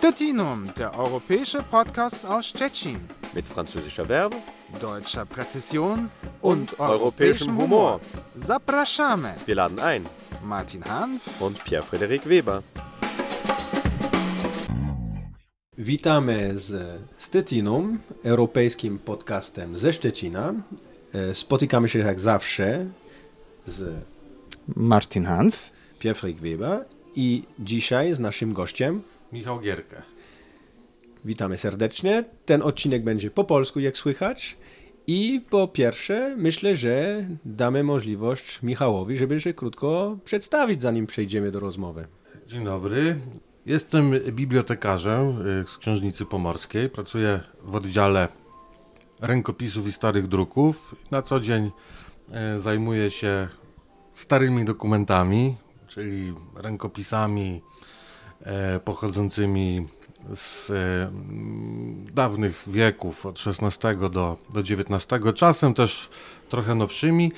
Stettinum, der europäische Podcast aus Stettin. Mit französischer Verbe deutscher Präzision und, und europäischem Humor. Zapraszamy. Wir laden ein. Martin Hanf und Pierre-Frederik Weber. Witamy z Stettinum, europejskim podcastem ze Szczecina. E, spotykamy się jak zawsze z Martin Hanf, Pierre-Frederik Weber i dzisiaj z naszym gościem Michał Gierkę. Witamy serdecznie. Ten odcinek będzie po polsku, jak słychać. I po pierwsze, myślę, że damy możliwość Michałowi, żeby się krótko przedstawić, zanim przejdziemy do rozmowy. Dzień dobry. Jestem bibliotekarzem y, z Księżnicy Pomorskiej. Pracuję w oddziale rękopisów i starych druków. Na co dzień y, zajmuję się starymi dokumentami, czyli rękopisami pochodzącymi z dawnych wieków, od XVI do, do XIX, czasem też trochę nowszymi.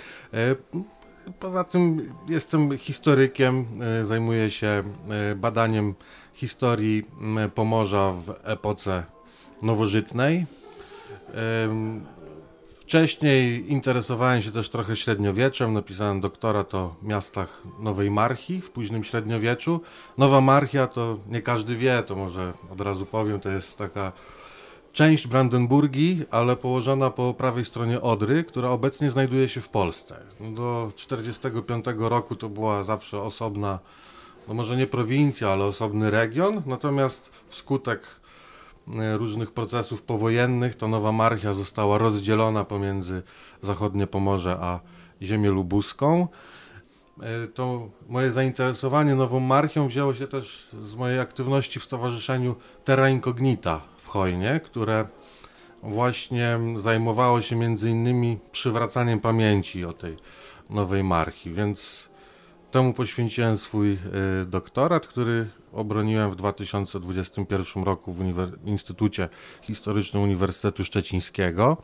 Poza tym jestem historykiem, e, zajmuję się e, badaniem historii Pomorza w epoce nowożytnej. Wcześniej interesowałem się też trochę średniowieczem, napisałem doktorat o miastach Nowej Marchi w późnym średniowieczu. Nowa Marchia to nie każdy wie, to może od razu powiem, to jest taka część Brandenburgii, ale położona po prawej stronie Odry, która obecnie znajduje się w Polsce. Do 1945 roku to była zawsze osobna, no może nie prowincja, ale osobny region, natomiast wskutek różnych procesów powojennych to Nowa Marchia została rozdzielona pomiędzy zachodnie Pomorze a ziemię lubuską. E, to moje zainteresowanie Nową Marchią wzięło się też z mojej aktywności w Stowarzyszeniu Terra Incognita Hojnie, które właśnie zajmowało się między innymi przywracaniem pamięci o tej nowej marchi, więc temu poświęciłem swój y, doktorat, który obroniłem w 2021 roku w Uniwer Instytucie Historycznym Uniwersytetu Szczecińskiego.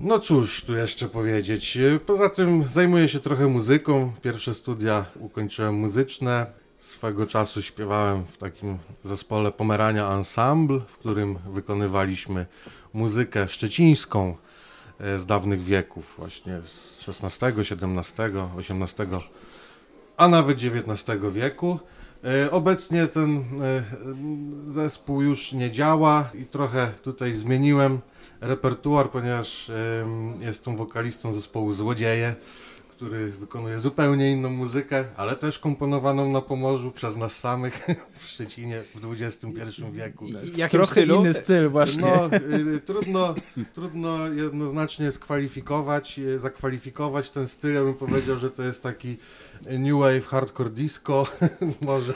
No cóż, tu jeszcze powiedzieć. Poza tym zajmuję się trochę muzyką. Pierwsze studia ukończyłem muzyczne. Swego czasu śpiewałem w takim zespole Pomerania Ensemble, w którym wykonywaliśmy muzykę szczecińską e, z dawnych wieków, właśnie z XVI, XVII, XVIII, a nawet XIX wieku. E, obecnie ten e, zespół już nie działa i trochę tutaj zmieniłem repertuar, ponieważ jestem wokalistą zespołu Złodzieje który wykonuje zupełnie inną muzykę, ale też komponowaną na Pomorzu przez nas samych w Szczecinie w XXI wieku. I, Trochę stylu? inny styl właśnie. No, y, trudno, trudno jednoznacznie skwalifikować, y, zakwalifikować ten styl. Ja bym powiedział, że to jest taki new wave, hardcore disco, może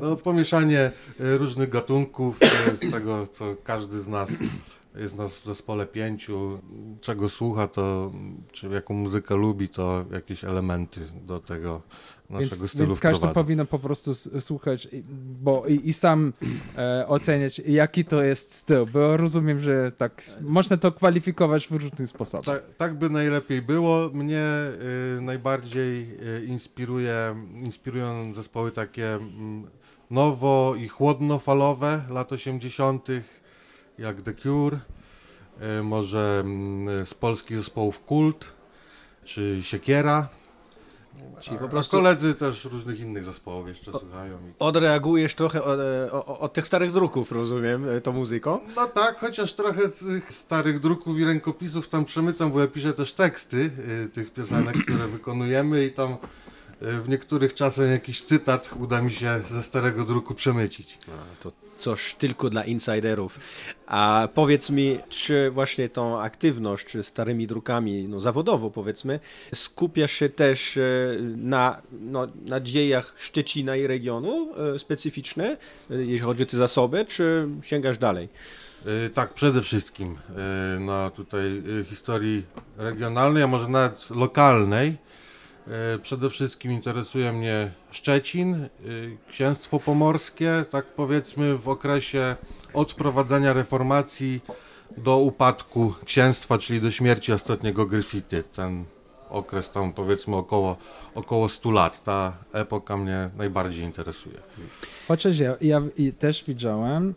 no, pomieszanie y, różnych gatunków, z tego co każdy z nas jest nas w zespole pięciu, czego słucha, to czy jaką muzykę lubi, to jakieś elementy do tego naszego więc, stylu Więc każdy powinien po prostu słuchać bo i, i sam e, oceniać, jaki to jest styl, bo rozumiem, że tak można to kwalifikować w różny sposób. Tak, tak by najlepiej było. Mnie y, najbardziej y, inspiruje, inspirują zespoły takie y, nowo i chłodnofalowe lat 80., jak The Cure, e, może mm, z polskich zespołów Kult, czy Siekiera. Czyli po prostu... koledzy też różnych innych zespołów jeszcze o, słuchają. Odreagujesz trochę od, e, od, tych starych druków, rozumiem, e, tą muzyką? No tak, chociaż trochę tych starych druków i rękopisów tam przemycam, bo ja piszę też teksty tych piosenek, które wykonujemy i tam w niektórych czasem jakiś cytat uda mi się ze starego druku przemycić. A, to coś tylko dla insiderów. A powiedz mi, czy właśnie tą aktywność czy starymi drukami, no zawodowo powiedzmy, skupiasz się też e, na, no, na dziejach Szczecina i regionu e, specyficzne, e, jeśli chodzi o te zasoby, czy sięgasz dalej? Tak, przede wszystkim na tutaj historii regionalnej, a może nawet lokalnej E, przede wszystkim interesuje mnie Szczecin, e, księstwo pomorskie, tak powiedzmy w okresie od wprowadzenia reformacji do upadku księstwa, czyli do śmierci ostatniego Gryfity. Ten okres tam powiedzmy około, około 100 lat. Ta epoka mnie najbardziej interesuje. Chociaż ja, ja też widziałem em,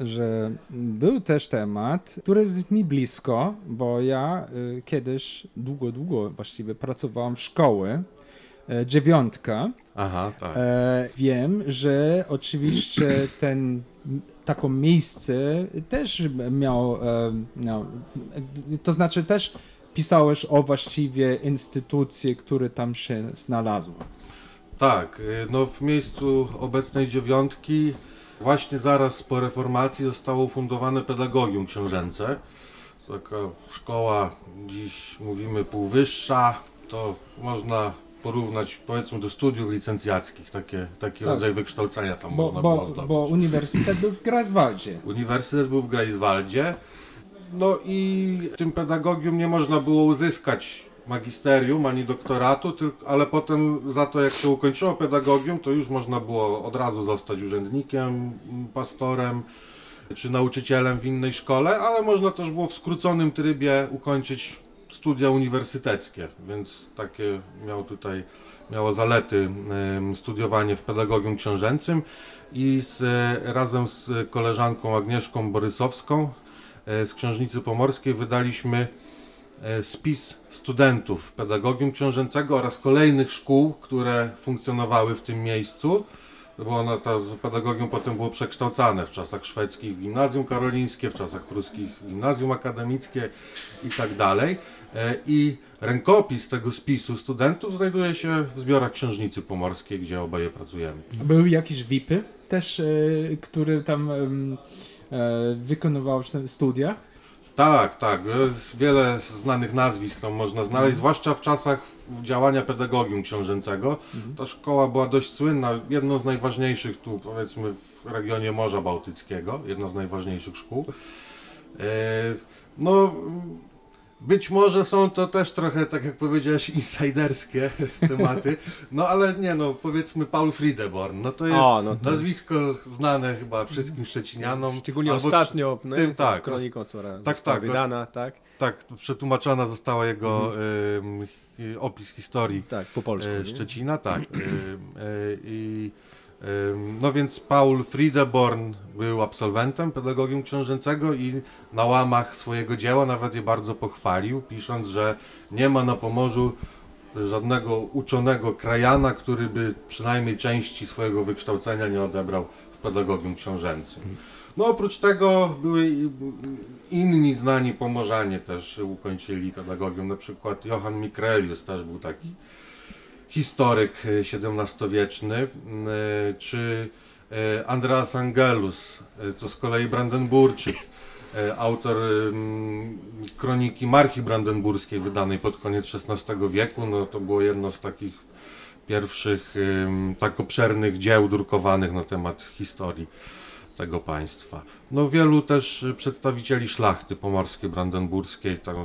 że był też temat, który jest mi blisko, bo ja y, kiedyś długo, długo właściwie pracowałem w szkoły, e, dziewiątka. Aha, tak. E, wiem, że oczywiście ten taką miejsce też miał, e, miał, to znaczy też pisałeś o właściwie instytucji, które tam się znalazły. Tak, y, no w miejscu obecnej dziewiątki właśnie zaraz po reformacji zostało ufundowane pedagogium książęce. Taka szkoła, dziś mówimy półwyższa, to można porównać powiedzmy do studiów licencjackich, takie, taki Tak. rodzaj wykształcenia tam Bo, można było bo, zdobyć. bo uniwersytet był w Greifswaldzie. Uniwersytet był w Greifswaldzie, no i w tym pedagogium nie można było uzyskać magisterium ani doktoratu, tylko, ale potem za to jak się ukończyło pedagogium, to już można było od razu zostać urzędnikiem, pastorem czy nauczycielem w innej szkole, ale można też było w skróconym trybie ukończyć studia uniwersyteckie, więc takie miał tutaj miało zalety studiowanie w pedagogium książęcym i z, razem z koleżanką Agnieszką Borysowską e, z Książnicy Pomorskiej wydaliśmy spis studentów pedagogium książęcego oraz kolejnych szkół, które funkcjonowały w tym miejscu, bo ono, to pedagogium potem było przekształcane w czasach szwedzkich w gimnazjum karolińskie, w czasach pruskich gimnazjum akademickie i tak dalej. E, I rękopis tego spisu studentów znajduje się w zbiorach Książnicy Pomorskiej, gdzie oboje pracujemy. Były jakieś VIPy też, e, które tam e, wykonywały studia. Tak, tak. Jest wiele znanych nazwisk tam można znaleźć, zwłaszcza w czasach działania pedagogium książęcego. Ta szkoła była dość słynna, jedną z najważniejszych tu powiedzmy w regionie Morza Bałtyckiego, jedna z najważniejszych szkół. E, No, być może są to też trochę, tak jak powiedziałeś, insajderskie tematy, no ale nie no, powiedzmy Paul Friedeborn, no to jest O, no to- nazwisko znane chyba wszystkim Szczecinianom. Szczególnie ostatnio, no, tym, tak, tak, kroniką, która tak, została tak, wydana, tak? Tak, przetłumaczona została jego em, hi- opis historii Tak, po polsku. nie? Szczecina, tak. Em, no więc Paul Friedeborn był absolwentem pedagogium książęcego i na łamach swojego dzieła nawet je bardzo pochwalił, pisząc, że nie ma na Pomorzu żadnego uczonego krajana, który by przynajmniej części swojego wykształcenia nie odebrał w pedagogium książęcym. No oprócz tego były inni znani pomorzanie też ukończyli pedagogium, na przykład Johann Mikrelius też był taki historyk e, XVII-wieczny, e, czy e, Andreas Angelus, e, to z kolei Brandenburczyk, e, autor em, kroniki Marchi Brandenburskiej wydanej pod koniec XVI wieku, no to było jedno z takich pierwszych tak obszernych dzieł drukowanych na temat historii tego państwa. No wielu też przedstawicieli szlachty pomorskiej, brandenburskiej, tam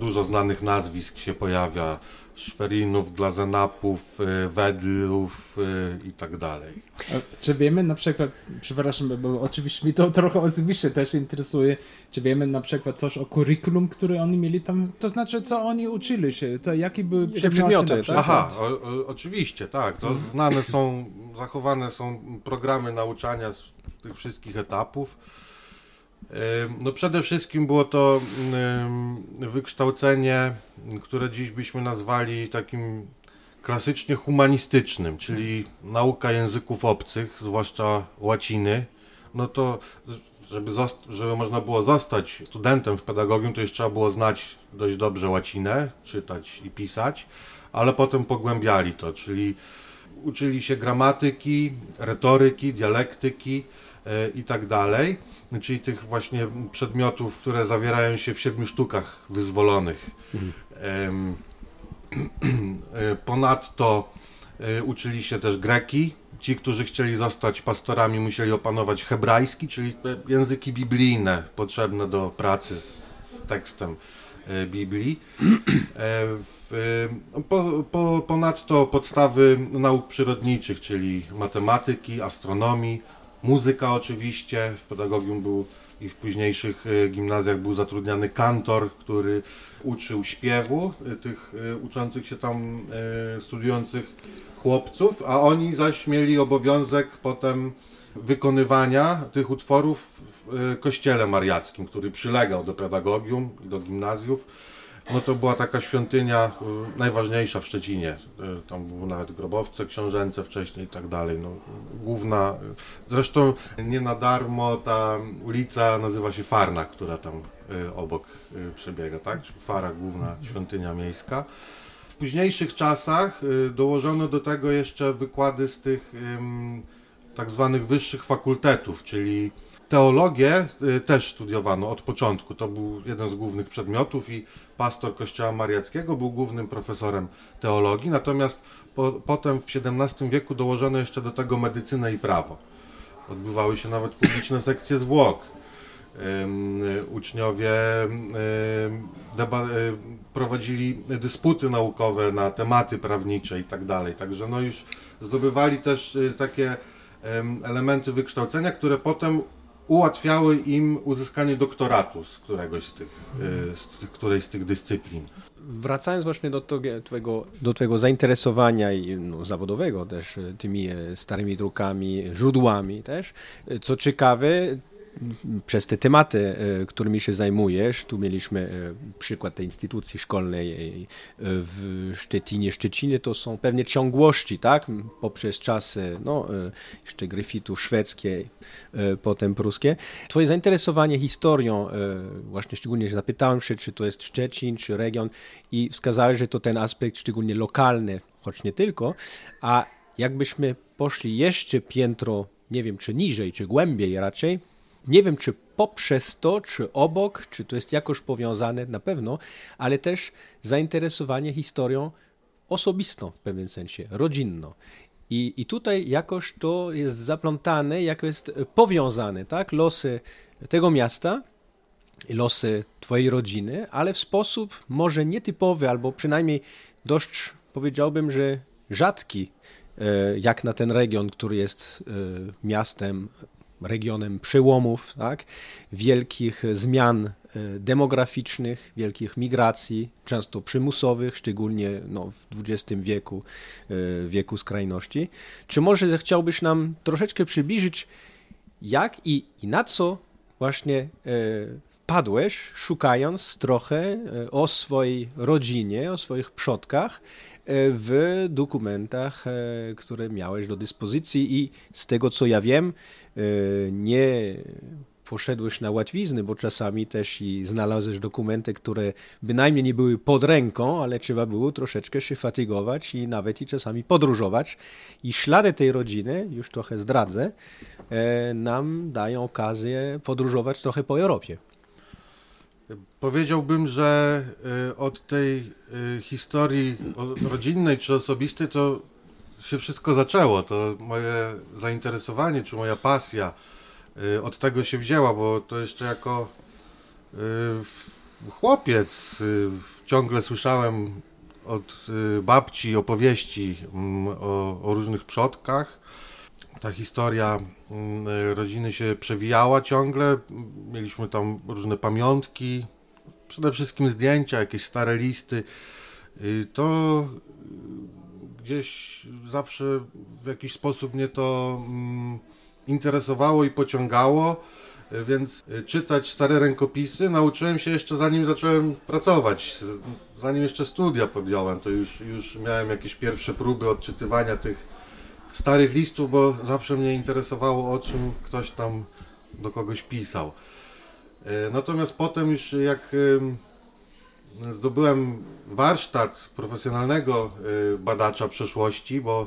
dużo znanych nazwisk się pojawia, Szwerinów, Glazenapów, y, Wedlów y, i tak dalej. A Czy wiemy na przykład, przepraszam, bo oczywiście mi to trochę osobiście też interesuje, czy wiemy na przykład coś o kurikulum, które oni mieli tam, to znaczy co oni uczyli się, to jakie były przedmioty, przedmioty, na tak? Aha, o, o, oczywiście, tak. To znane są, zachowane są programy nauczania z tych wszystkich etapów. No przede wszystkim było to wykształcenie, które dziś byśmy nazwali takim klasycznie humanistycznym, czyli nauka języków obcych, zwłaszcza łaciny. No to żeby, żeby można było zostać studentem w pedagogium, to już trzeba było znać dość dobrze łacinę, czytać i pisać, ale potem pogłębiali to, czyli uczyli się gramatyki, retoryki, dialektyki e, i tak dalej, czyli tych właśnie przedmiotów, które zawierają się w siedmiu sztukach wyzwolonych. Em, e, Ponadto e, uczyli się też greki. Ci, którzy chcieli zostać pastorami, musieli opanować hebrajski, czyli języki biblijne potrzebne do pracy z, z tekstem Biblii. E, w, e, po, ponadto podstawy nauk przyrodniczych, czyli matematyki, astronomii, muzyka oczywiście. W pedagogium był i w późniejszych e, gimnazjach był zatrudniany kantor, który uczył śpiewu e, tych e, uczących się tam e, studiujących chłopców, a oni zaś mieli obowiązek potem wykonywania tych utworów kościele mariackim, który przylegał do pedagogium i do gimnazjów. No to była taka świątynia y, najważniejsza w Szczecinie. Y, Tam były nawet grobowce książęce wcześniej i tak dalej. No, główna, zresztą nie na darmo ta ulica nazywa się Farna, która tam obok przebiega, tak? Fara, główna świątynia miejska. W późniejszych czasach dołożono do tego jeszcze wykłady z tych tak zwanych wyższych fakultetów, czyli teologię y, też studiowano od początku. To był jeden z głównych przedmiotów i pastor Kościoła Mariackiego był głównym profesorem teologii, natomiast po, potem w XVII wieku dołożono jeszcze do tego medycynę i prawo. Odbywały się nawet publiczne sekcje zwłok. Y, uczniowie y, prowadzili dysputy naukowe na tematy prawnicze i tak dalej. Także no już zdobywali też y, takie em, elementy wykształcenia, które potem ułatwiały im uzyskanie doktoratu z któregoś z tych, y, z tych którejś z tych dyscyplin. Wracając właśnie do twojego, do twojego zainteresowania no, zawodowego też e, tymi e, starymi drukami, źródłami też, co ciekawe, przez te tematy, e, którymi się zajmujesz, tu mieliśmy e, przykład tej instytucji szkolnej e, w Szczecinie. Szczecinie to są pewnie ciągłości, tak? Poprzez czasy, no, jeszcze gryfitów szwedzkie, potem pruskie. Twoje zainteresowanie historią, właśnie szczególnie zapytałem się, czy to jest Szczecin, czy region i wskazałeś, że to ten aspekt szczególnie lokalny, choć nie tylko, a jakbyśmy poszli jeszcze piętro, nie wiem, czy niżej, czy głębiej raczej, nie wiem, czy poprzez to, czy obok, czy to jest jakoś powiązane, na pewno, ale też zainteresowanie historią osobistą w pewnym sensie, rodzinną. I, I tutaj jakoś to jest zaplątane, jako jest powiązane, tak? Losy tego miasta, losy twojej rodziny, ale w sposób może nietypowy, albo przynajmniej dość powiedziałbym, że rzadki, e, jak na ten region, który jest e, miastem, regionem przełomów, tak? wielkich zmian e, demograficznych, wielkich migracji, często przymusowych, szczególnie no, w XX wieku, e, wieku skrajności. Czy może chciałbyś nam troszeczkę przybliżyć, jak i, i na co właśnie wpadłeś, szukając trochę e, o swojej rodzinie, o swoich przodkach e, w dokumentach, e, które miałeś do dyspozycji i z tego co ja wiem, nie poszedłeś na łatwizny, bo czasami też i znalazłeś dokumenty, które bynajmniej nie były pod ręką, ale trzeba było troszeczkę się fatygować i nawet i czasami podróżować. I ślady tej rodziny, już trochę zdradzę, nam dają okazję podróżować trochę po Europie. Powiedziałbym, że y, od tej y, historii rodzinnej czy osobistej to się wszystko zaczęło. To moje zainteresowanie czy moja pasja y, od tego się wzięła, bo to jeszcze jako chłopiec ciągle słyszałem od babci opowieści mm, o, o różnych przodkach. Ta historia mm, y, rodziny się przewijała ciągle. Mieliśmy tam różne pamiątki, przede wszystkim zdjęcia, jakieś stare listy. Y, To y, gdzieś zawsze w jakiś sposób mnie to mm, interesowało i pociągało, więc czytać stare rękopisy nauczyłem się jeszcze zanim zacząłem pracować. Zanim jeszcze studia podjąłem, to już, już miałem jakieś pierwsze próby odczytywania tych starych listów, bo zawsze mnie interesowało o czym ktoś tam do kogoś pisał. E, Natomiast potem już jak em, zdobyłem warsztat profesjonalnego e, badacza przeszłości, bo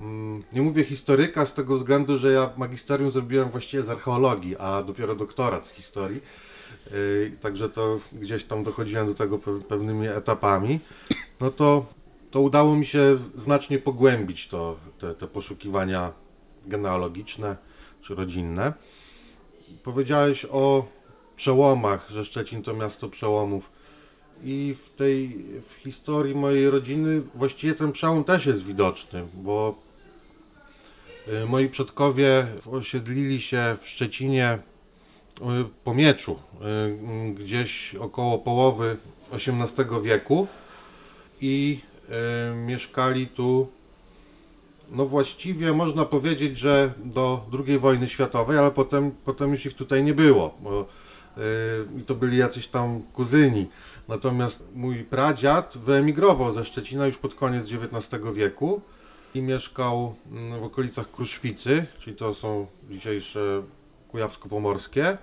mm, nie mówię historyka z tego względu, że ja magisterium zrobiłem właściwie z archeologii, a dopiero doktorat z historii. E, Także to gdzieś tam dochodziłem do tego pe- pewnymi etapami. No to, to udało mi się znacznie pogłębić to, te, te poszukiwania genealogiczne czy rodzinne. Powiedziałeś o przełomach, że Szczecin to miasto przełomów. I w tej w historii mojej rodziny właściwie ten przełom też jest widoczny, bo y, moi przodkowie osiedlili się w Szczecinie y, po mieczu, y, gdzieś około połowy XVIII wieku i mieszkali tu no właściwie można powiedzieć, że do II wojny światowej, ale potem, potem już ich tutaj nie było, bo yy, to byli jacyś tam kuzyni. Natomiast mój pradziad wyemigrował ze Szczecina już pod koniec XIX wieku i mieszkał mm, w okolicach Kruszwicy, czyli to są dzisiejsze Kujawsko-Pomorskie,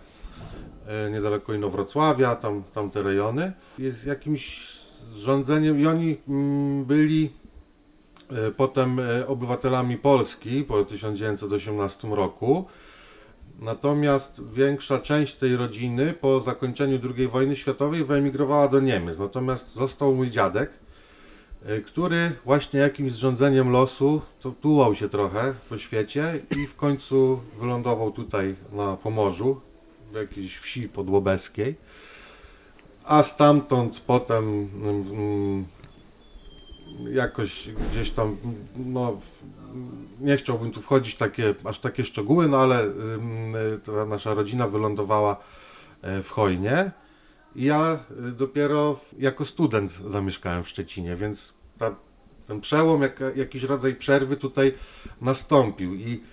yy, niedaleko Inowrocławia, tam, tamte rejony. Jest jakimś zrządzeniem i oni mm, byli E, potem e, obywatelami Polski po 1918 roku. Natomiast większa część tej rodziny po zakończeniu II wojny światowej wyemigrowała do Niemiec. Natomiast został mój dziadek, e, który właśnie jakimś zrządzeniem losu tułał się trochę po świecie i w końcu wylądował tutaj na Pomorzu, w jakiejś wsi podłobeskiej. A stamtąd potem mm, mm, jakoś gdzieś tam, no nie chciałbym tu wchodzić takie, aż takie szczegóły, no ale ta nasza rodzina wylądowała e, w Chojnie. I ja e, dopiero jako student zamieszkałem w Szczecinie, więc ta, ten przełom, jak, jakiś rodzaj przerwy tutaj nastąpił. I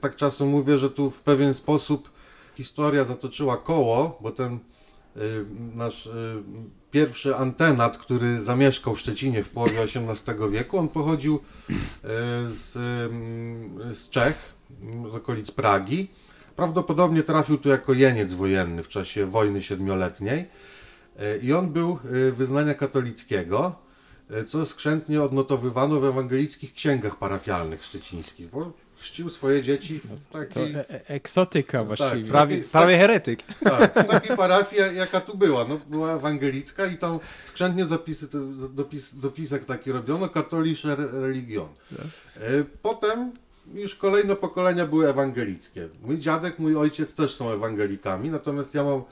tak czasem mówię, że tu w pewien sposób historia zatoczyła koło, bo ten nasz y, pierwszy antenat, który zamieszkał w Szczecinie w połowie XVIII wieku, on pochodził e, z, z Czech, z okolic Pragi. Prawdopodobnie trafił tu jako jeniec wojenny w czasie wojny siedmioletniej i on był wyznania katolickiego, co skrzętnie odnotowywano w ewangelickich księgach parafialnych szczecińskich, bo chrzcił swoje dzieci w takiej... To e e eksotyka tak, właściwie. Tak, prawie, prawie heretyk. Tak, w takiej parafii, jaka tu była. No, była ewangelicka i tam skrzętnie zapisy, dopis, dopisek taki robiono, katolisze religion. E, potem już kolejne pokolenia były ewangelickie. Mój dziadek, mój ojciec też są ewangelikami, natomiast ja mam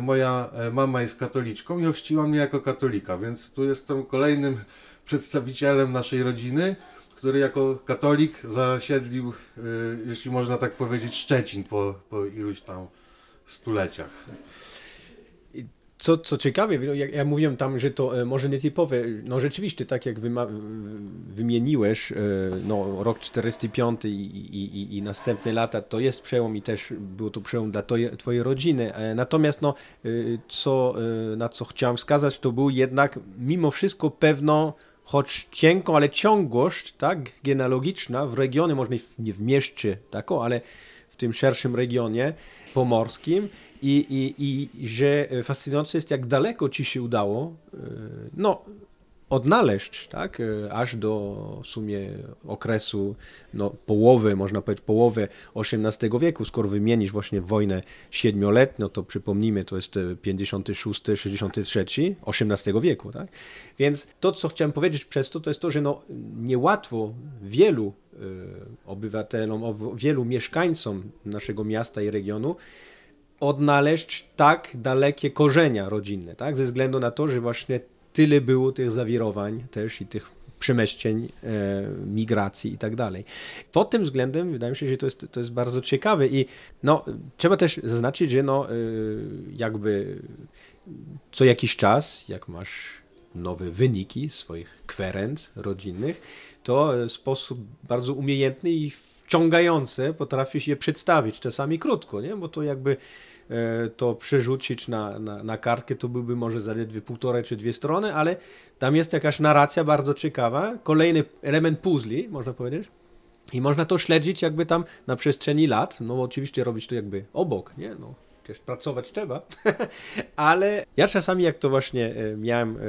moja mama jest katoliczką i ochrzciła mnie jako katolika, więc tu jestem kolejnym przedstawicielem naszej rodziny, który jako katolik zasiedlił, y, jeśli można tak powiedzieć, Szczecin po, po iluś tam stuleciach. Co, co ciekawe, no, ja mówiłem tam, że to e, może nietypowe, no rzeczywiście tak jak wymieniłeś, e, no rok 45 i, i, i, następne lata to jest przełom i też był to przełom dla twojej rodziny. E, natomiast no, co, na co chciałem wskazać, to był jednak mimo wszystko pewno choć cienką, ale ciągłość tak, genealogiczna w regionie, może nie w mieście, tak, ale w tym szerszym regionie pomorskim i, i, i że fascynujące jest, jak daleko ci się udało e, no, odnaleźć, tak, e, aż do w sumie okresu no, połowy, można powiedzieć połowy XVIII wieku, skoro wymienisz właśnie wojnę siedmioletnią, to przypomnijmy, to jest 56, 63, XVIII wieku, tak? Więc to, co chciałem powiedzieć przez to, to jest to, że no, niełatwo wielu y, obywatelom, wielu mieszkańcom naszego miasta i regionu odnaleźć tak dalekie korzenia rodzinne, tak? Ze względu na to, że właśnie tyle było tych zawirowań też i tych przemieścień, e, migracji i tak dalej. Pod tym względem wydaje mi się, że to jest, to jest bardzo ciekawe i no, trzeba też zaznaczyć, że no, e, jakby co jakiś czas, jak masz nowe wyniki swoich kwerenc rodzinnych, to w sposób bardzo umiejętny i wciągający potrafisz je przedstawić, czasami krótko, nie? bo to jakby E, to przerzucić na, na, na kartkę, to byłby może zaledwie półtorej czy dwie strony, ale tam jest jakaś narracja bardzo ciekawa, kolejny element puzli, można powiedzieć. I można to śledzić jakby tam na przestrzeni lat, no oczywiście robić to jakby obok, nie? No, przecież pracować trzeba, ale ja czasami jak to właśnie e, miałem e,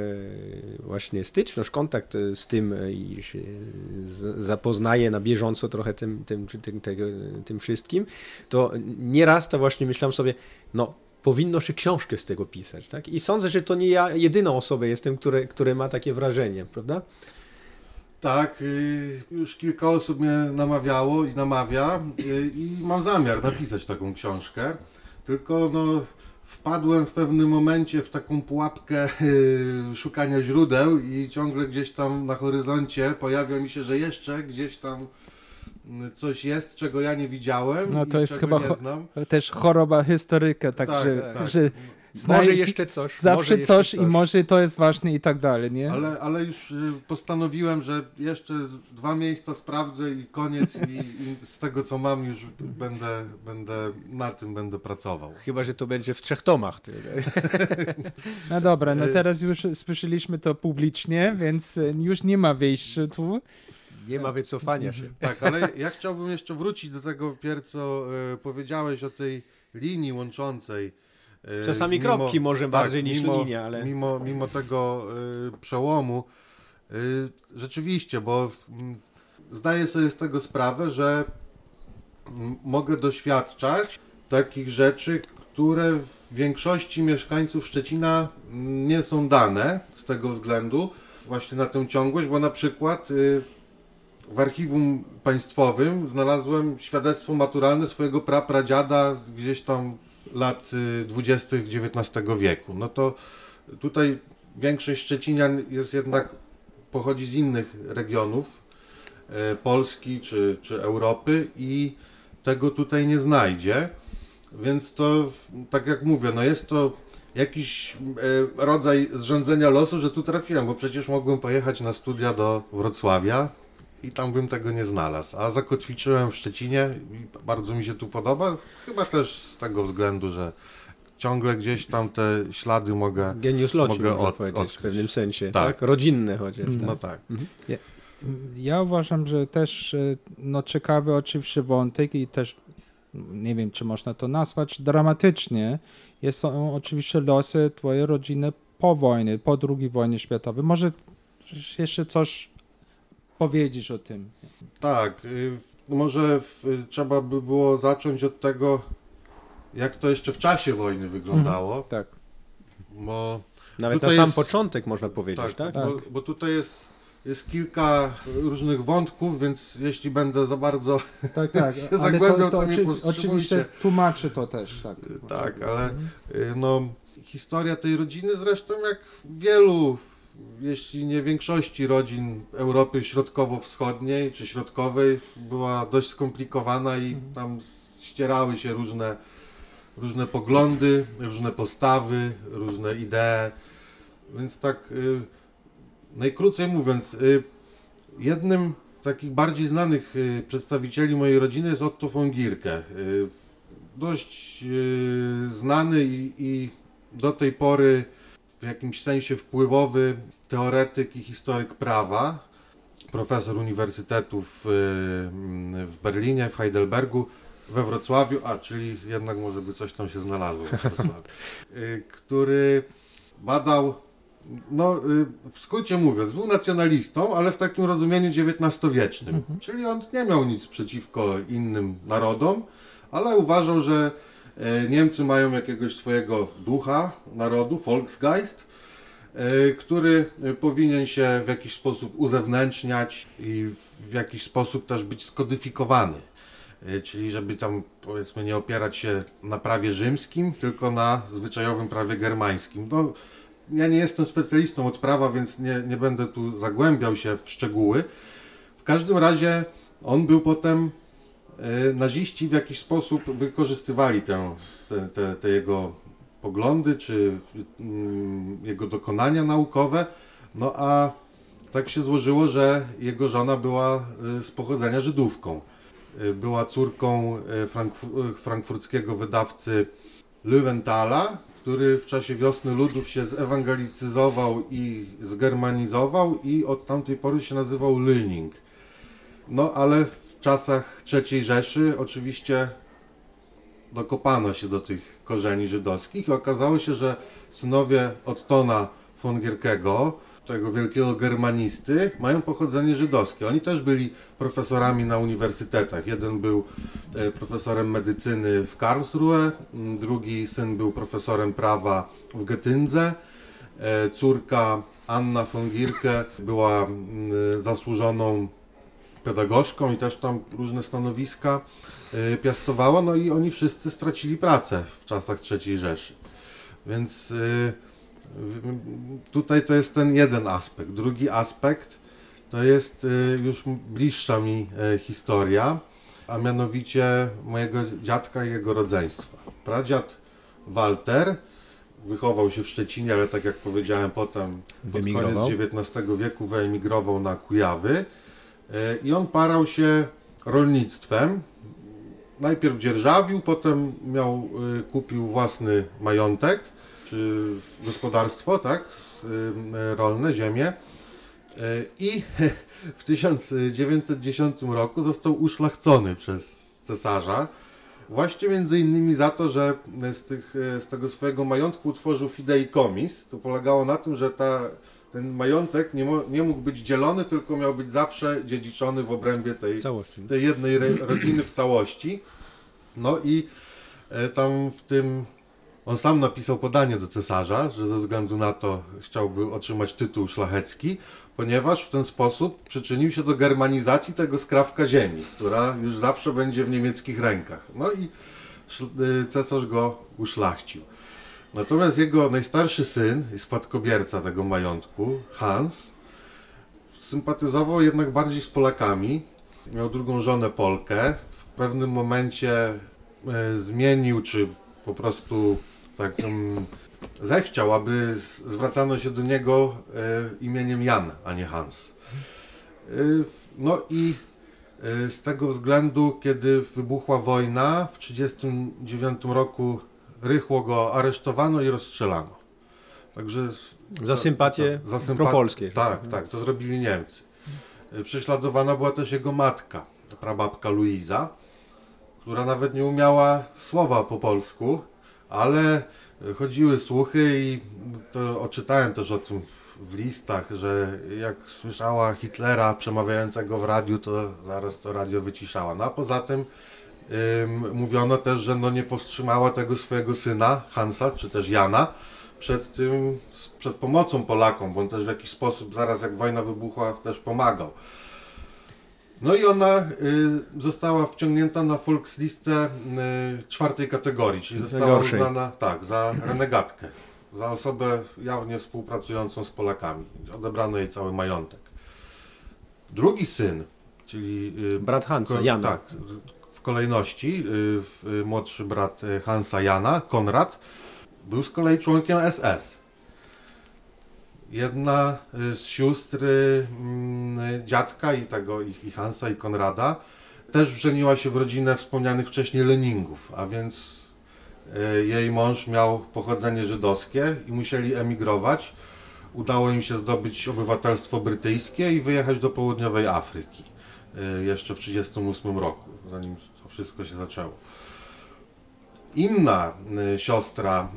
właśnie styczność, kontakt e, z tym i się zapoznaję na bieżąco trochę tym, tym, tym, tego, tym wszystkim, to nieraz to właśnie myślałem sobie, no powinno się książkę z tego pisać, tak? I sądzę, że to nie ja jedyną osobą jestem, który, który ma takie wrażenie, prawda? Tak, y, już kilka osób mnie namawiało i namawia y, i mam zamiar napisać taką książkę. Tylko no, wpadłem w pewnym momencie w taką pułapkę yy, szukania źródeł i ciągle gdzieś tam na horyzoncie pojawia mi się, że jeszcze gdzieś tam mm, coś jest, czego ja nie widziałem. No to jest chyba cho też choroba historyka, tak, tak, że, tak. że może jeszcze coś. Zawsze jeszcze coś, i może to jest ważne i tak dalej, nie? Ale, ale już y, postanowiłem, że jeszcze dwa miejsca sprawdzę i koniec i, i z tego co mam już będę, będę na tym będę pracował. Chyba, że to będzie w trzech tomach. No dobra, no teraz już słyszeliśmy to publicznie, więc y, już nie ma wyjścia tu. Nie ma wycofania się. Tak, ale ja chciałbym jeszcze wrócić do tego pierw, co powiedziałeś o tej linii łączącej. E, Czasami kropki może bardziej niż mimo, linia, ale- Mimo, mimo tego e, przełomu, e, rzeczywiście, bo mm, zdaję sobie z tego sprawę, że mm, mogę doświadczać takich rzeczy, które w większości mieszkańców Szczecina mm, nie są dane z tego względu, właśnie na tę ciągłość, bo na przykład y, w archiwum państwowym znalazłem świadectwo maturalne swojego prapradziada gdzieś tam z lat y, 20. XIX wieku. No to tutaj większość Szczecinian jest jednak, pochodzi z innych regionów e, Polski czy, czy Europy i tego tutaj nie znajdzie. Więc to, tak jak mówię, no jest to jakiś e, rodzaj zrządzenia losu, że tu trafiłem, bo przecież mogłem pojechać na studia do Wrocławia i tam bym tego nie znalazł. A zakotwiczyłem w Szczecinie i bardzo mi się tu podoba, chyba też z tego względu, że ciągle gdzieś tam te ślady mogę... Geniusz loci, Mogę od- powiedzieć, odkryć. w pewnym sensie. Tak. Tak. Rodzinne chociaż. No tak. tak. Ja uważam, że też e, no, ciekawy oczywiście wątek i też nie wiem, czy można to nazwać dramatycznie, jest są oczywiście losy twojej rodziny po wojnie, po II wojnie światowej. Może jeszcze coś powiedzieć o tym? Tak, y, może trzeba by było zacząć od tego, jak to jeszcze w czasie wojny wyglądało, Tak. bo Nawet na sam jest- początek można powiedzieć, tak, tak? Tak. Bo, bo tutaj jest, jest kilka różnych wątków, więc jeśli będę za bardzo Tak, tak. się zagłębiał, to mnie oczy- powstrzymujcie. oczywiście tłumaczy to też, tak. Tak, ale y, no, historia tej rodziny zresztą jak wielu, jeśli nie większości rodzin Europy Środkowo-Wschodniej czy Środkowej była dość skomplikowana i tam ścierały się różne, różne poglądy, różne postawy, różne idee. Więc tak y, najkrócej mówiąc, y, jednym z takich bardziej znanych y, przedstawicieli mojej rodziny jest Otto von Gierke. Y, dość y, znany i, i do tej pory w jakimś sensie wpływowy teoretyk i historyk prawa, profesor uniwersytetów y, w Berlinie, w Heidelbergu, we Wrocławiu, a czyli jednak może by coś tam się znalazło y, który badał, no y, w skrócie mówiąc, był nacjonalistą, ale w takim rozumieniu XIX-wiecznym, czyli on nie miał nic przeciwko innym narodom, ale uważał, że Niemcy mają jakiegoś swojego ducha narodu, Volksgeist, e, który e, powinien się w jakiś sposób uzewnętrzniać i w jakiś sposób też być skodyfikowany. E, Czyli żeby tam powiedzmy nie opierać się na prawie rzymskim, tylko na zwyczajowym prawie germańskim. No, ja nie jestem specjalistą od prawa, więc nie, nie będę tu zagłębiał się w szczegóły. W każdym razie on był potem e, naziści w jakiś sposób wykorzystywali tę, te, te, te jego poglądy czy mm, jego dokonania naukowe. No a tak się złożyło, że jego żona była e, z pochodzenia Żydówką. E, Była córką e, frankfu- e, frankfurckiego wydawcy Löwenthala, który w czasie wiosny ludów się zewangelicyzował i zgermanizował i od tamtej pory się nazywał Lüning. No ale czasach III Rzeszy oczywiście dokopano się do tych korzeni żydowskich i okazało się, że synowie Ottona von Gierkego, tego wielkiego germanisty, mają pochodzenie żydowskie. Oni też byli profesorami na uniwersytetach. Jeden był e, profesorem medycyny w Karlsruhe, drugi syn był profesorem prawa w Getyndze, e, córka Anna von Gierke była zasłużoną pedagogzką i też tam różne stanowiska y, piastowała, no i oni wszyscy stracili pracę w czasach III Rzeszy. Więc y, tutaj to jest ten jeden aspekt. Drugi aspekt to jest y, już bliższa mi historia, a mianowicie mojego dziadka i jego rodzeństwa. Pradziad Walter wychował się w Szczecinie, ale tak jak powiedziałem, potem pod koniec XIX wieku wyemigrował na Kujawy. E, I on parał się rolnictwem. Najpierw dzierżawił, potem miał, y, kupił własny majątek, czy gospodarstwo, tak, y, rolne, ziemię. E, I w 1910 roku został uszlachcony przez cesarza. Właśnie między innymi za to, że z, tych, e, z tego swojego majątku utworzył fideikommis. To polegało na tym, że ta, ten majątek nie, nie mógł być dzielony, tylko miał być zawsze dziedziczony w obrębie tej, Całości. tej jednej rodziny w całości. No i e, tam w tym on sam napisał podanie do cesarza, że ze względu na to chciałby otrzymać tytuł szlachecki, ponieważ w ten sposób przyczynił się do germanizacji tego skrawka ziemi, która już zawsze będzie w niemieckich rękach. No i y, cesarz go uszlachcił. Natomiast jego najstarszy syn i spadkobierca tego majątku, Hans, sympatyzował jednak bardziej z Polakami. Miał drugą żonę Polkę. W pewnym momencie e, zmienił, czy po prostu tak um, zechciał, aby zwracano się do niego e, imieniem Jan, a nie Hans. E, no i z tego względu, kiedy wybuchła wojna, w 1939 roku rychło go aresztowano i rozstrzelano. Także Za sympatie za sympa- propolskie. Tak, tak, to zrobili Niemcy. Y, Prześladowana była też jego matka, prababka Luiza, która nawet nie umiała słowa po polsku, ale chodziły słuchy i to odczytałem też o tym w listach, że jak słyszała Hitlera przemawiającego w radiu, to zaraz to radio wyciszała. No a poza tym ym, mówiono też, że no nie powstrzymała tego swojego syna, Hansa, czy też Jana, przed tym, przed pomocą Polakom, bo on też w jakiś sposób, zaraz jak wojna wybuchła, też pomagał. No i ona y, została wciągnięta na Volkslistę y, czwartej kategorii, czyli została uznana tak, za renegatkę, za osobę jawnie współpracującą z Polakami. Odebrano jej cały majątek. Drugi syn, czyli y, Brat Hansa, Jana. Tak, kolejności y, y, młodszy brat y, Hansa Jana, Konrad, był z kolei członkiem SS. Jedna z sióstr mm, dziadka i tego i, Hansa i Konrada też wrzeniła się w rodzinę wspomnianych wcześniej Leningów, a więc jej mąż miał pochodzenie żydowskie i musieli emigrować. Udało im się zdobyć obywatelstwo brytyjskie i wyjechać do południowej Afryki jeszcze w 1938 roku, zanim wszystko się zaczęło. Inna y, siostra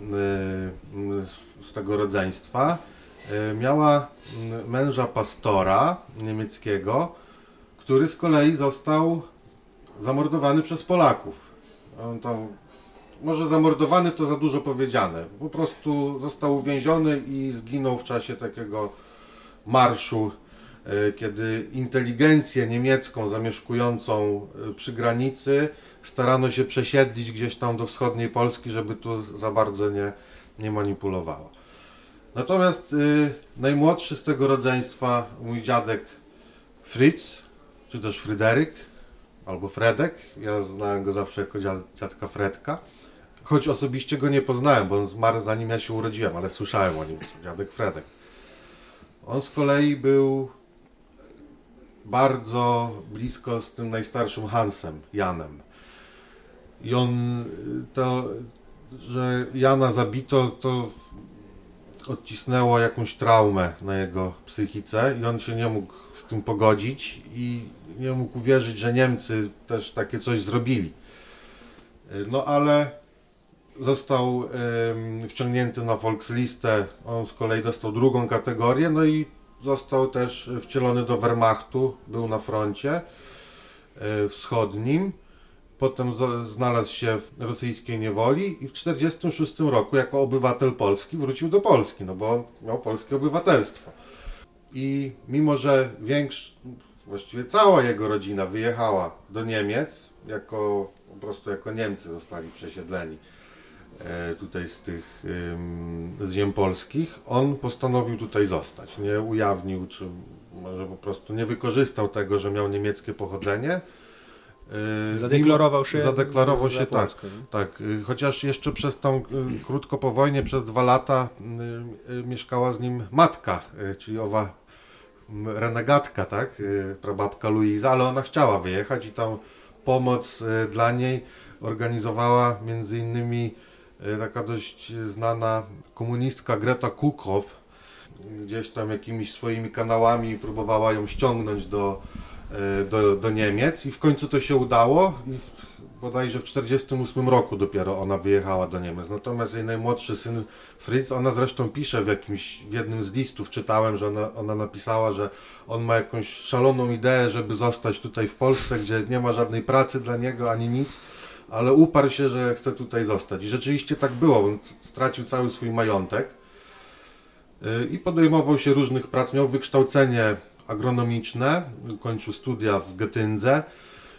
y, z tego rodzeństwa y, miała męża pastora niemieckiego, który z kolei został zamordowany przez Polaków. On tam, może zamordowany to za dużo powiedziane. Po prostu został uwięziony i zginął w czasie takiego marszu kiedy inteligencję niemiecką zamieszkującą e, przy granicy starano się przesiedlić gdzieś tam do wschodniej Polski, żeby tu za bardzo nie, nie manipulowała. Natomiast y, najmłodszy z tego rodzeństwa, mój dziadek Fritz, czy też Fryderyk, albo Fredek, ja znałem go zawsze jako dziad, dziadka Fredka, choć osobiście go nie poznałem, bo on zmarł zanim ja się urodziłem, ale słyszałem o nim, dziadek Fredek. On z kolei był bardzo blisko z tym najstarszym Hansem, Janem. I on, y, to, że Jana zabito, to odcisnęło jakąś traumę na jego psychice i on się nie mógł z tym pogodzić i nie mógł uwierzyć, że Niemcy też takie coś zrobili. Y, No ale został wciągnięty na Volkslistę, on z kolei dostał drugą kategorię, no i został też wcielony do Wehrmachtu, był na froncie e, wschodnim. Potem znalazł się w rosyjskiej niewoli i w 1946 roku jako obywatel Polski wrócił do Polski, no bo miał polskie obywatelstwo. I mimo, że większ, właściwie cała jego rodzina wyjechała do Niemiec, jako, po prostu jako Niemcy zostali przesiedleni tutaj z tych z ziem polskich, on postanowił tutaj zostać. Nie ujawnił, czy może po prostu nie wykorzystał tego, że miał niemieckie pochodzenie, y, Zadeklarował się. Zadeklarował się, tak. Tak, y, chociaż jeszcze przez tą, y, krótko po wojnie, przez dwa lata mieszkała z nim matka, czyli owa renegatka, tak, prababka Luiza, ale ona chciała wyjechać i tam pomoc dla niej organizowała między innymi taka dość znana komunistka Greta Kukow, gdzieś tam jakimiś swoimi kanałami próbowała ją ściągnąć do, e, do, do Niemiec i w końcu to się udało i w, bodajże w 1948 roku dopiero ona wyjechała do Niemiec. Natomiast jej najmłodszy syn Fritz, ona zresztą pisze w jakimś, w jednym z listów, czytałem, że ona, ona napisała, że on ma jakąś szaloną ideę, żeby zostać tutaj w Polsce, gdzie nie ma żadnej pracy dla niego ani nic, ale uparł się, że chce tutaj zostać. I rzeczywiście tak było, on stracił cały swój majątek y, i podejmował się różnych prac. Miał wykształcenie agronomiczne, kończył studia w Getyndze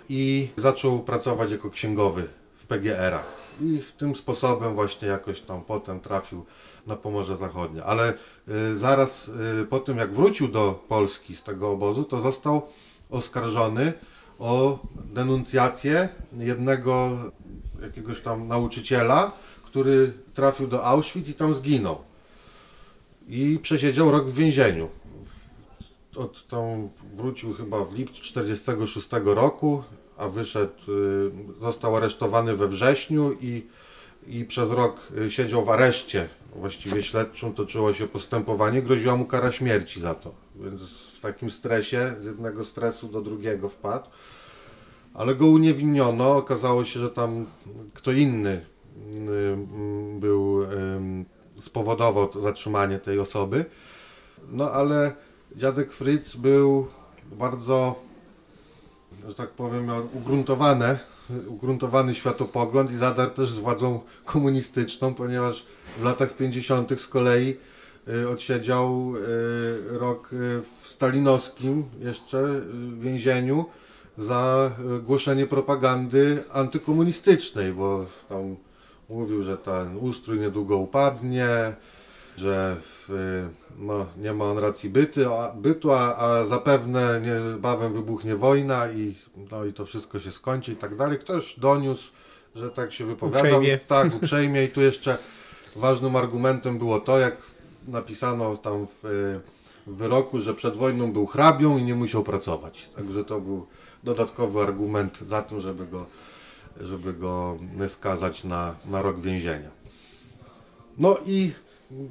i zaczął pracować jako księgowy w PGR-ach. I w tym sposobem właśnie jakoś tam potem trafił na Pomorze Zachodnie. Ale y, zaraz y, po tym, jak wrócił do Polski z tego obozu, to został oskarżony o denuncjację jednego jakiegoś tam nauczyciela, który trafił do Auschwitz i tam zginął. I przesiedział rok w więzieniu. Od tam wrócił chyba w lipcu 46 roku, a wyszedł, y, został aresztowany we wrześniu i, i przez rok y, siedział w areszcie, właściwie śledczym, toczyło się postępowanie, groziła mu kara śmierci za to. Więc w takim stresie, z jednego stresu do drugiego wpadł. Ale go uniewinniono, okazało się, że tam kto inny mm, był, spowodował zatrzymanie tej osoby. No ale dziadek Fritz był bardzo, że tak powiem, miał ugruntowane, ugruntowany światopogląd i zadarł też z władzą komunistyczną, ponieważ w latach 50. z kolei odsiedział y, rok y, w stalinowskim jeszcze y, więzieniu za y, głoszenie propagandy antykomunistycznej, bo tam mówił, że ten ustrój niedługo upadnie, że no, nie ma on racji byty, a, bytu, a, a zapewne niebawem wybuchnie wojna i, no, i to wszystko się skończy i tak dalej. Ktoś doniósł, że tak się wypowiadał. Uprzejmie. Tak, uprzejmie i tu jeszcze ważnym argumentem było to, jak napisano tam w, w wyroku, że przed wojną był hrabią i nie musiał pracować. Także to był dodatkowy argument za tym, żeby go, żeby go skazać na, na rok więzienia. No i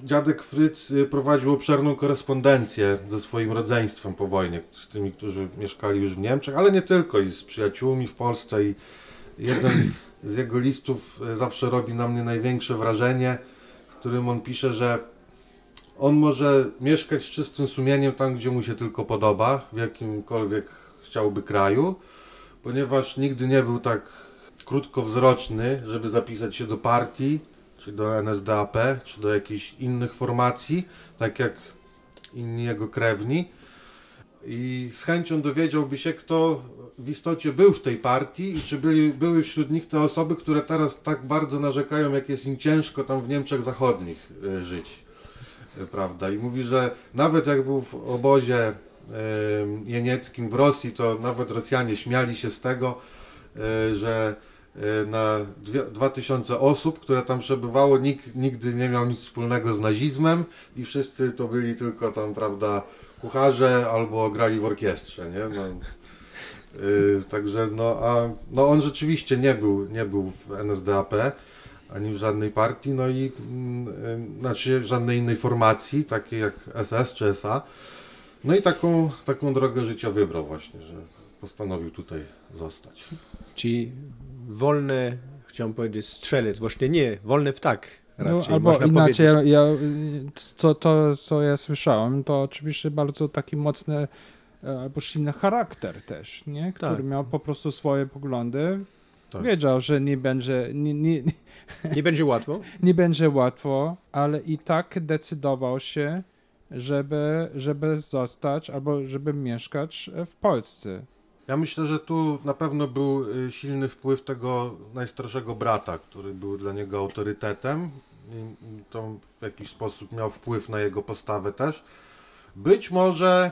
dziadek Fryc y, prowadził obszerną korespondencję ze swoim rodzeństwem po wojnie, z tymi, którzy mieszkali już w Niemczech, ale nie tylko, i z przyjaciółmi w Polsce. I jeden z jego listów y, zawsze robi na mnie największe wrażenie, w którym on pisze, że on może mieszkać z czystym sumieniem tam, gdzie mu się tylko podoba, w jakimkolwiek chciałby kraju, ponieważ nigdy nie był tak krótkowzroczny, żeby zapisać się do partii, czy do NSDAP, czy do jakichś innych formacji, tak jak inni jego krewni. I z chęcią dowiedziałby się, kto w istocie był w tej partii i czy byli, były wśród nich te osoby, które teraz tak bardzo narzekają, jak jest im ciężko tam w Niemczech Zachodnich y, żyć. Prawda? I mówi, że nawet jak był w obozie jenieckim w Rosji, to nawet Rosjanie śmiali się z tego, y, że y, na dwie, 2000 osób, które tam przebywało, nikt nigdy nie miał nic wspólnego z nazizmem i wszyscy to byli tylko tam, prawda, kucharze albo grali w orkiestrze, nie? No, y, także, no, a no on rzeczywiście nie był, nie był w NSDAP ani w żadnej partii, no i mm, y, znaczy w żadnej innej formacji, takiej jak SS czy SA. No i taką, taką drogę życia wybrał właśnie, że postanowił tutaj zostać. Czyli wolny, chciałem powiedzieć, strzelec, właśnie nie, wolny ptak raczej, No, albo można inaczej, powiedzieć. ja, to, to, co ja słyszałem, to oczywiście bardzo taki mocny e, albo silny charakter też, nie? który Tak. miał po prostu swoje poglądy. Tak. Wiedział, że nie będzie, nie, nie, Nie będzie łatwo? nie będzie łatwo, ale i tak decydował się, żeby, żeby zostać albo żeby mieszkać w Polsce. Ja myślę, że tu na pewno był y, silny wpływ tego najstarszego brata, który był dla niego autorytetem i to w jakiś sposób miał wpływ na jego postawę też. Być może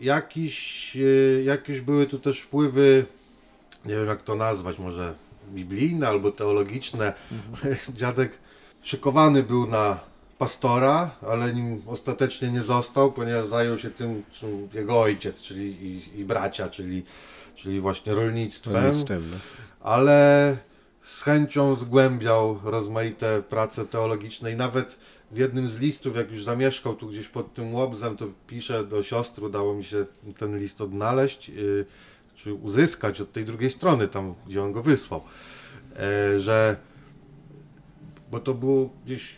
jakiś, y, jakieś były tu też wpływy nie wiem jak to nazwać, może biblijne albo teologiczne. Mhm. Dziadek szykowany był na pastora, ale nim ostatecznie nie został, ponieważ zajął się tym, czym jego ojciec, czyli i, i bracia, czyli, czyli właśnie rolnictwem. rolnictwem no. Ale z chęcią zgłębiał rozmaite prace teologiczne i nawet w jednym z listów, jak już zamieszkał tu gdzieś pod tym łobzem, to pisze do siostry, udało mi się ten list odnaleźć, yy, czy uzyskać od tej drugiej strony, tam gdzie on go wysłał, yy, że bo to był gdzieś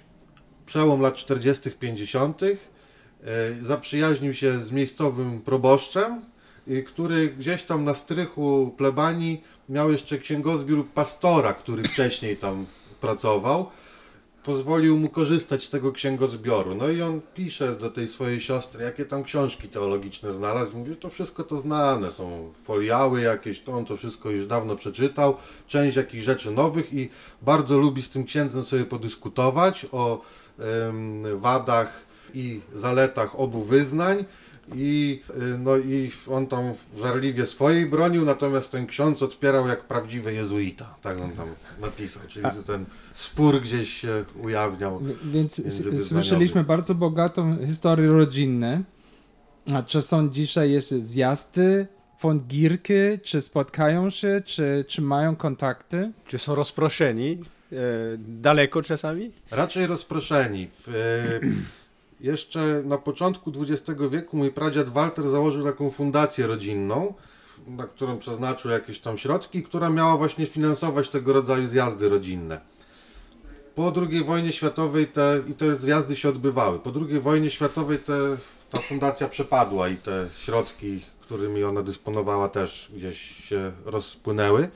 przełom lat 40., 50., yy, zaprzyjaźnił się z miejscowym proboszczem, który gdzieś tam na strychu plebanii miał jeszcze księgozbiór pastora, który wcześniej tam pracował. Pozwolił mu korzystać z tego księgozbioru. No i on pisze do tej swojej siostry, jakie tam książki teologiczne znalazł. Mówi, że to wszystko to znane, są foliały jakieś, to on to wszystko już dawno przeczytał, część jakichś rzeczy nowych i bardzo lubi z tym księdzem sobie podyskutować o ym, wadach i zaletach obu wyznań i, y, no i on tam żarliwie swojej bronił, natomiast ten ksiądz odpierał jak prawdziwy jezuita. Tak on tam napisał, czyli ten spór gdzieś się ujawniał. Więc słyszeliśmy bardzo bogatą historię rodzinną. A czy są dzisiaj jeszcze zjazdy, fondgirki, czy spotkają się, czy, czy mają kontakty? Czy są rozproszeni? E, daleko czasami? Raczej rozproszeni. W, e, jeszcze na początku XX wieku mój pradziad Walter założył taką fundację rodzinną, na którą przeznaczył jakieś tam środki, która miała właśnie finansować tego rodzaju zjazdy rodzinne. Po II wojnie światowej te, i te zjazdy się odbywały. Po II wojnie światowej te, ta fundacja przepadła i te środki, którymi ona dysponowała też gdzieś się rozpłynęły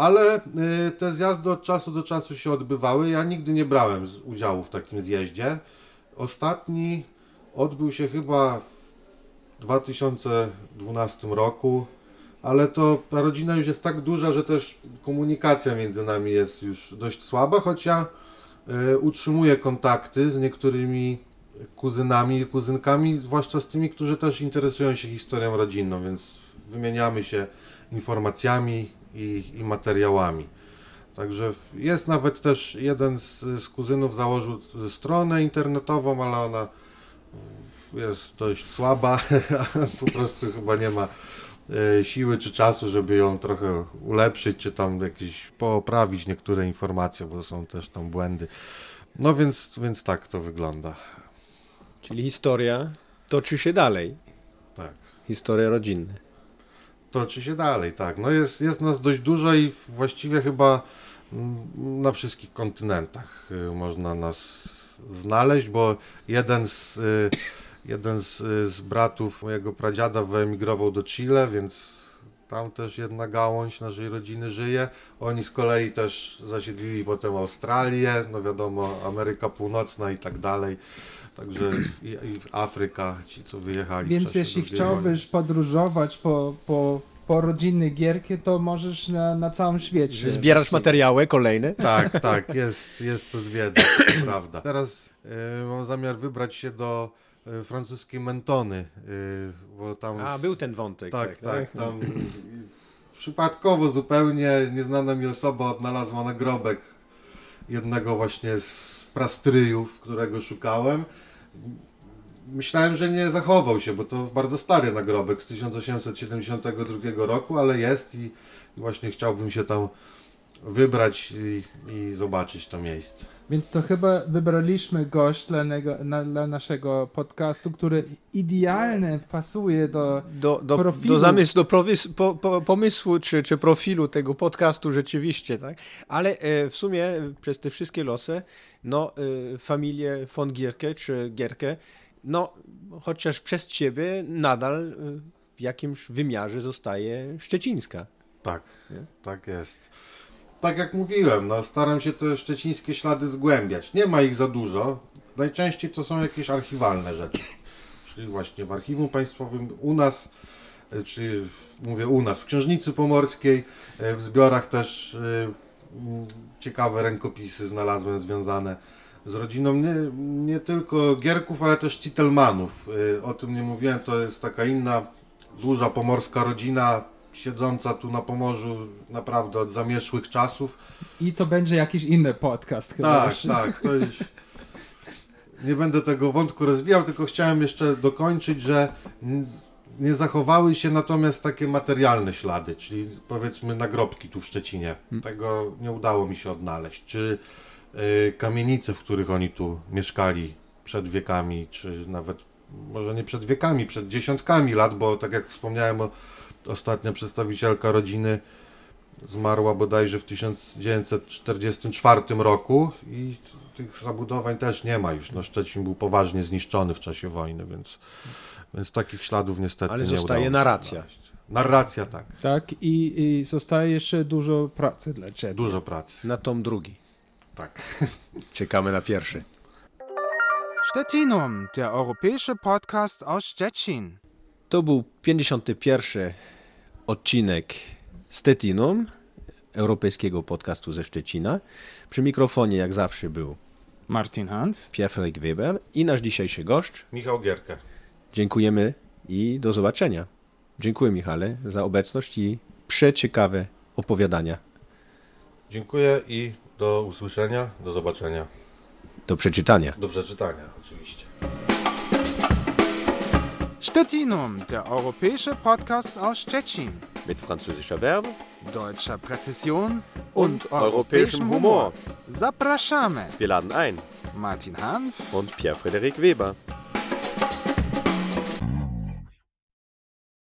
ale y, te zjazdy od czasu do czasu się odbywały. Ja nigdy nie brałem udziału w takim zjeździe. Ostatni odbył się chyba w 2012 roku, ale to ta rodzina już jest tak duża, że też komunikacja między nami jest już dość słaba, choć ja y, utrzymuję kontakty z niektórymi kuzynami i kuzynkami, zwłaszcza z tymi, którzy też interesują się historią rodzinną, więc wymieniamy się informacjami, i, i materiałami. Także jest nawet też jeden z, z kuzynów założył stronę internetową, ale ona jest dość słaba, po prostu chyba nie ma e, siły czy czasu, żeby ją trochę ulepszyć, czy tam jakieś poprawić niektóre informacje, bo są też tam błędy. No więc, więc tak to wygląda. Czyli historia toczy się dalej. Tak. Historia rodzinna toczy się dalej, tak. No jest, jest nas dość dużo i właściwie chyba na wszystkich kontynentach y, można nas znaleźć, bo jeden z, y, jeden z, z bratów mojego pradziada wyemigrował do Chile, więc tam też jedna gałąź naszej rodziny żyje. Oni z kolei też zasiedlili potem Australię, no wiadomo, Ameryka Północna i tak dalej. Także i, i Afryka, ci co wyjechali. Więc jeśli chciałbyś podróżować po, po, po rodzinnej gierki, to możesz na, na całym świecie. Zbierasz materiały kolejne? Tak, tak, jest, jest to zwiedzać, to prawda. Teraz y, mam zamiar wybrać się do y, francuskiej Mentony, y, bo tam... A, był ten wątek. Tak, tak, tak tam przypadkowo zupełnie nieznana mi osoba odnalazła nagrobek jednego właśnie z prastryjów, którego szukałem. Myślałem, że nie zachował się, bo to bardzo stary nagrobek z 1872 roku, ale jest i, i właśnie chciałbym się tam wybrać i, i, zobaczyć to miejsce. Więc to chyba wybraliśmy gość dla, na, dla naszego podcastu, który idealnie pasuje do, do, do profilu. Do zamysłu, do prowis, po, po, pomysłu czy, czy profilu tego podcastu rzeczywiście, tak? Ale e, w sumie przez te wszystkie losy, no, e, familię von Gierke czy Gierke, no, chociaż przez ciebie nadal e, w jakimś wymiarze zostaje szczecińska. Tak, nie? tak jest tak jak mówiłem, no, staram się te szczecińskie ślady zgłębiać. Nie ma ich za dużo. Najczęściej to są jakieś archiwalne rzeczy. Czyli właśnie w Archiwum Państwowym u nas, e, czy mówię u nas, w Księżnicy Pomorskiej, e, w zbiorach też e, ciekawe rękopisy znalazłem związane z rodziną nie, nie tylko Gierków, ale też Citelmanów. O tym nie mówiłem, to jest taka inna, duża pomorska rodzina, siedząca tu na Pomorzu naprawdę od zamieszłych czasów. I to będzie jakiś inny podcast chyba. Tak, tak, to jest... Nie będę tego wątku rozwijał, tylko chciałem jeszcze dokończyć, że nie zachowały się natomiast takie materialne ślady, czyli powiedzmy nagrobki tu w Szczecinie. Tego nie udało mi się odnaleźć. Czy y, kamienice, w których oni tu mieszkali przed wiekami, czy nawet może nie przed wiekami, przed dziesiątkami lat, bo tak jak wspomniałem, o, ostatnia przedstawicielka rodziny zmarła bodajże w 1944 roku i tych zabudowań też nie ma już. No, Szczecin był poważnie zniszczony w czasie wojny, więc, więc takich śladów niestety Ale nie zostaje udało mi się narracja. znaleźć. Narracja, tak. Tak, i, i zostaje jeszcze dużo pracy dla ciebie. Dużo pracy. Na tom drugi. Tak. Czekamy na pierwszy. Stettinum, der europäische Podcast aus Stettin. To był 51. odcinek Stettinum, europejskiego podcastu ze Szczecina. Przy mikrofonie, jak zawsze, był Martin Hanf. Pierre Weber i nasz dzisiejszy gość. Michał Gierkę. Dziękujemy i do zobaczenia. Dziękuję, Michale, za obecność i przeciekawe opowiadania. Dziękuję i do usłyszenia, do zobaczenia, Do przeczytania. do przeczytania oczywiście. Stettinum, der europäische Podcast aus Stettin. Mit französischer Verbe Deutscher Präzision und europäischem Humor. Zapraszamy Wir laden ein. Martin Hanf Und Pierre-Frederik Weber.